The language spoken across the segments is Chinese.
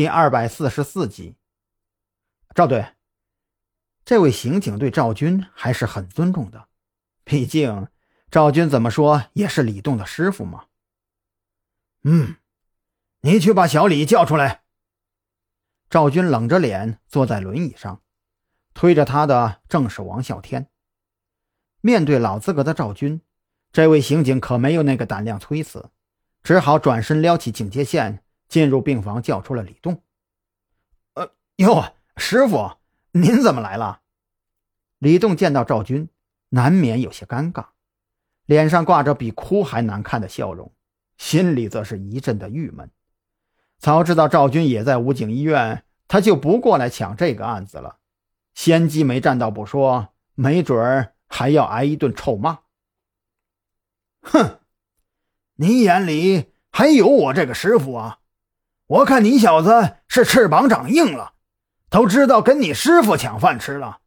第二百四十四集。赵队，这位刑警对赵军还是很尊重的，毕竟赵军怎么说也是李栋的师傅嘛。嗯，你去把小李叫出来。赵军冷着脸坐在轮椅上，推着他的正是王啸天。面对老资格的赵军，这位刑警可没有那个胆量推辞，只好转身撩起警戒线，进入病房，叫出了李栋。呃，哟，师傅，您怎么来了？李栋见到赵军，难免有些尴尬，脸上挂着比哭还难看的笑容。心里则是一阵的郁闷。早知道赵军也在武警医院，他就不过来抢这个案子了。先机没占到不说，没准儿还要挨一顿臭骂。哼，你眼里还有我这个师傅啊？我看你小子是翅膀长硬了，都知道跟你师傅抢饭吃了。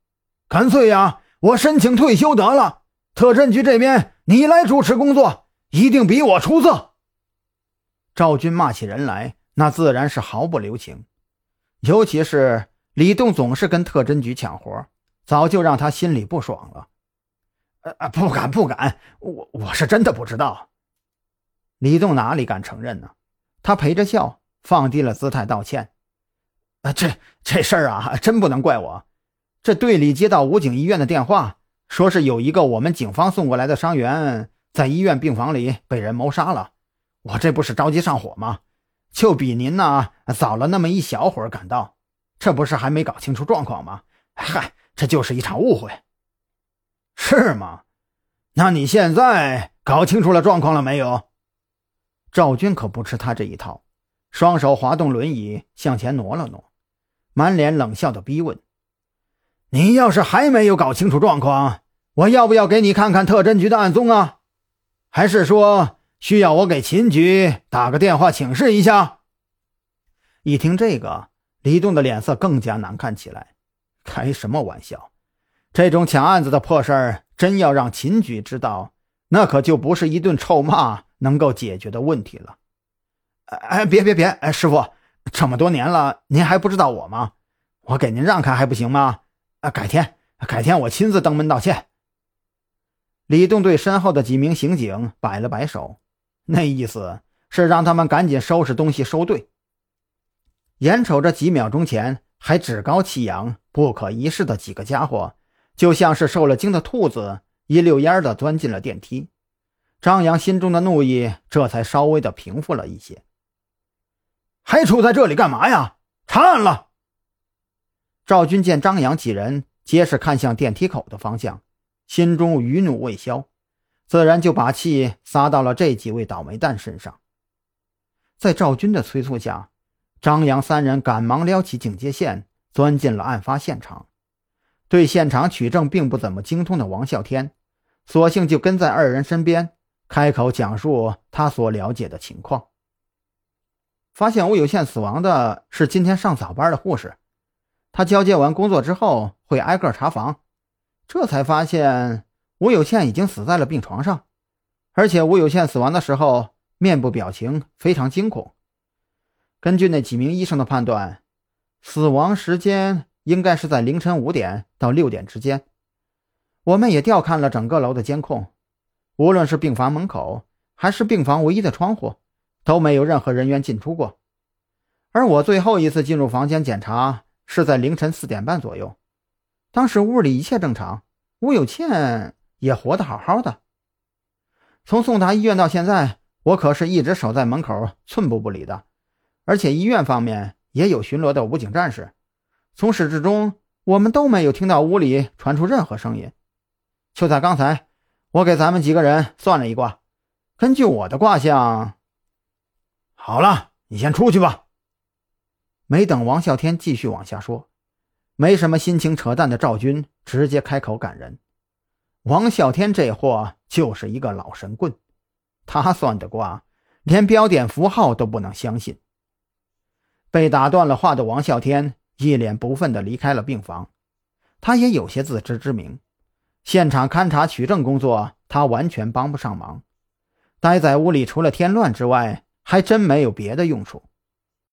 干脆呀，我申请退休得了。特侦局这边你来主持工作，一定比我出色。赵军骂起人来，那自然是毫不留情。尤其是李栋总是跟特侦局抢活，早就让他心里不爽了。呃，不敢不敢，我我是真的不知道。李栋哪里敢承认呢？他陪着笑，放低了姿态道歉。啊，这这事儿啊，真不能怪我。这队里接到武警医院的电话，说是有一个我们警方送过来的伤员在医院病房里被人谋杀了。我这不是着急上火吗？就比您呢早了那么一小会儿赶到，这不是还没搞清楚状况吗？嗨，这就是一场误会，是吗？那你现在搞清楚了状况了没有？赵军可不吃他这一套，双手滑动轮椅向前挪了挪，满脸冷笑的逼问：“你要是还没有搞清楚状况，我要不要给你看看特侦局的案宗啊？还是说？”需要我给秦局打个电话请示一下。一听这个，李栋的脸色更加难看起来。开什么玩笑？这种抢案子的破事儿，真要让秦局知道，那可就不是一顿臭骂能够解决的问题了。哎，别别别！哎，师傅，这么多年了，您还不知道我吗？我给您让开还不行吗？啊，改天，改天我亲自登门道歉。李栋对身后的几名刑警摆了摆手。那意思是让他们赶紧收拾东西收队。眼瞅着几秒钟前还趾高气扬、不可一世的几个家伙，就像是受了惊的兔子，一溜烟的钻进了电梯。张扬心中的怒意这才稍微的平复了一些。还杵在这里干嘛呀？查案了！赵军见张扬几人皆是看向电梯口的方向，心中余怒未消。自然就把气撒到了这几位倒霉蛋身上。在赵军的催促下，张扬三人赶忙撩起警戒线，钻进了案发现场。对现场取证并不怎么精通的王啸天，索性就跟在二人身边，开口讲述他所了解的情况。发现吴有宪死亡的是今天上早班的护士，他交接完工作之后会挨个查房，这才发现。吴有宪已经死在了病床上，而且吴有宪死亡的时候面部表情非常惊恐。根据那几名医生的判断，死亡时间应该是在凌晨五点到六点之间。我们也调看了整个楼的监控，无论是病房门口还是病房唯一的窗户，都没有任何人员进出过。而我最后一次进入房间检查是在凌晨四点半左右，当时屋里一切正常，吴有倩。也活得好好的。从送达医院到现在，我可是一直守在门口，寸步不离的。而且医院方面也有巡逻的武警战士，从始至终我们都没有听到屋里传出任何声音。就在刚才，我给咱们几个人算了一卦，根据我的卦象，好了，你先出去吧。没等王啸天继续往下说，没什么心情扯淡的赵军直接开口赶人。王啸天这货就是一个老神棍，他算的卦连标点符号都不能相信。被打断了话的王啸天一脸不忿地离开了病房，他也有些自知之明，现场勘查取证工作他完全帮不上忙，待在屋里除了添乱之外，还真没有别的用处。